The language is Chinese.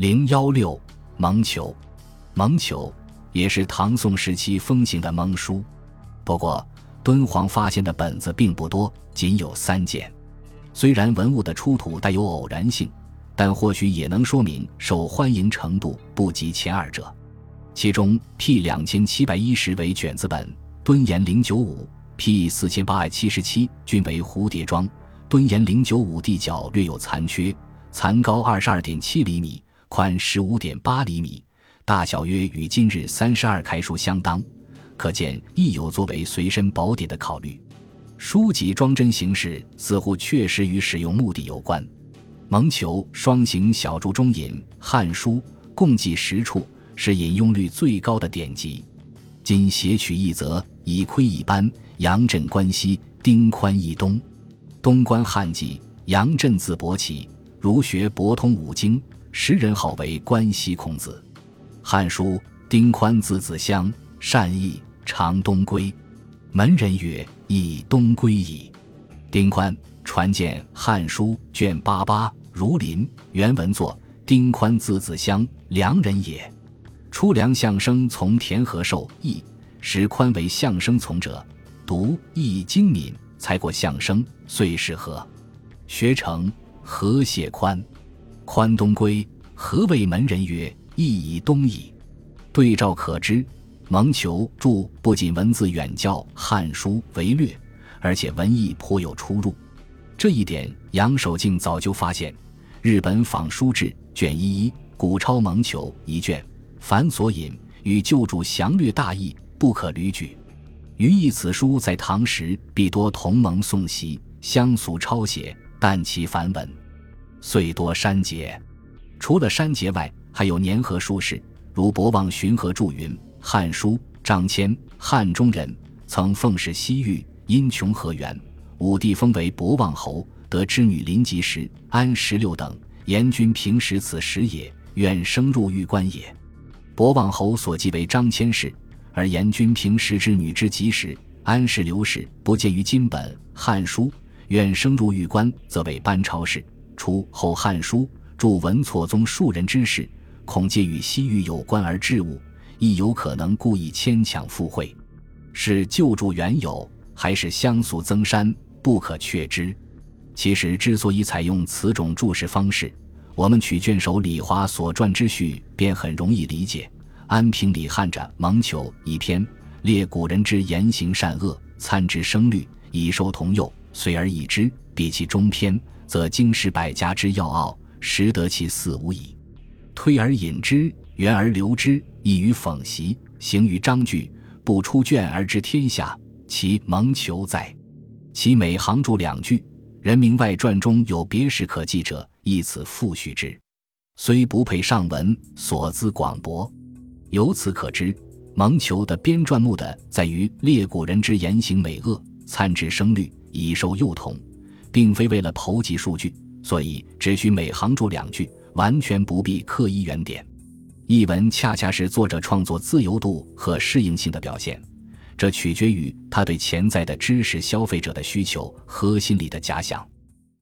零幺六蒙球，蒙球也是唐宋时期风行的蒙书。不过，敦煌发现的本子并不多，仅有三件。虽然文物的出土带有偶然性，但或许也能说明受欢迎程度不及前二者。其中 P 两千七百一十为卷子本，敦岩零九五 P 四千八百七十七均为蝴蝶装，敦岩零九五地角略有残缺，残高二十二点七厘米。宽十五点八厘米，大小约与今日三十二开书相当，可见亦有作为随身宝典的考虑。书籍装帧形式似乎确实与使用目的有关。蒙求双行小注中引《汉书》，共计十处，是引用率最高的典籍。今写取一则，以窥一斑，杨震关西，丁宽一东，东关汉记，杨震字伯起，儒学博通五经。时人号为关西孔子，《汉书》丁宽字子襄，善译，常东归。门人曰：“以东归矣。”丁宽传见《汉书》卷八八，儒林原文作：“丁宽字子襄，良人也。出梁相生从田和寿义，时宽为相生从者，读易精敏，才过相生，遂是和。学成，和谢宽。”宽东归，何谓门人曰：“亦以东矣。”对照可知，蒙求注不仅文字远较《汉书》为略，而且文意颇有出入。这一点，杨守敬早就发现。日本仿书志卷一一古抄蒙求一卷，凡所引与旧注详略大异，不可捋举。余意此书在唐时必多同盟宋习，相俗抄写，但其繁文。遂多删节，除了删节外，还有年和书事，如博望寻和注云：《汉书》张骞，汉中人，曾奉使西域，因穷河源，武帝封为博望侯，得之女临吉时，安十六等。严君平时此时也，愿生入玉关也。博望侯所记为张骞氏，而严君平时之女之吉时，安氏刘氏不见于今本《汉书》，愿生入玉关，则为班超氏。出后《汉书》著文错宗数人之事，恐皆与西域有关而致误，亦有可能故意牵强附会，是旧注原有，还是相俗增删，不可确知。其实之所以采用此种注释方式，我们取卷首李华所撰之序，便很容易理解。安平李汉者蒙求一篇，列古人之言行善恶，参之声律，以收同幼，随而易之。比其中篇。则经世百家之要奥，实得其四无矣。推而引之，源而流之，易于讽习，行于章句，不出卷而知天下。其蒙求在，其每行注两句。《人民外传》中有别事可记者，亦此复叙之。虽不配上文，所资广博。由此可知，蒙求的编撰目的在于列古人之言行美恶，参之声律，以授幼童。并非为了剖集数据，所以只需每行注两句，完全不必刻意圆点。译文恰恰是作者创作自由度和适应性的表现，这取决于他对潜在的知识消费者的需求和心理的假想。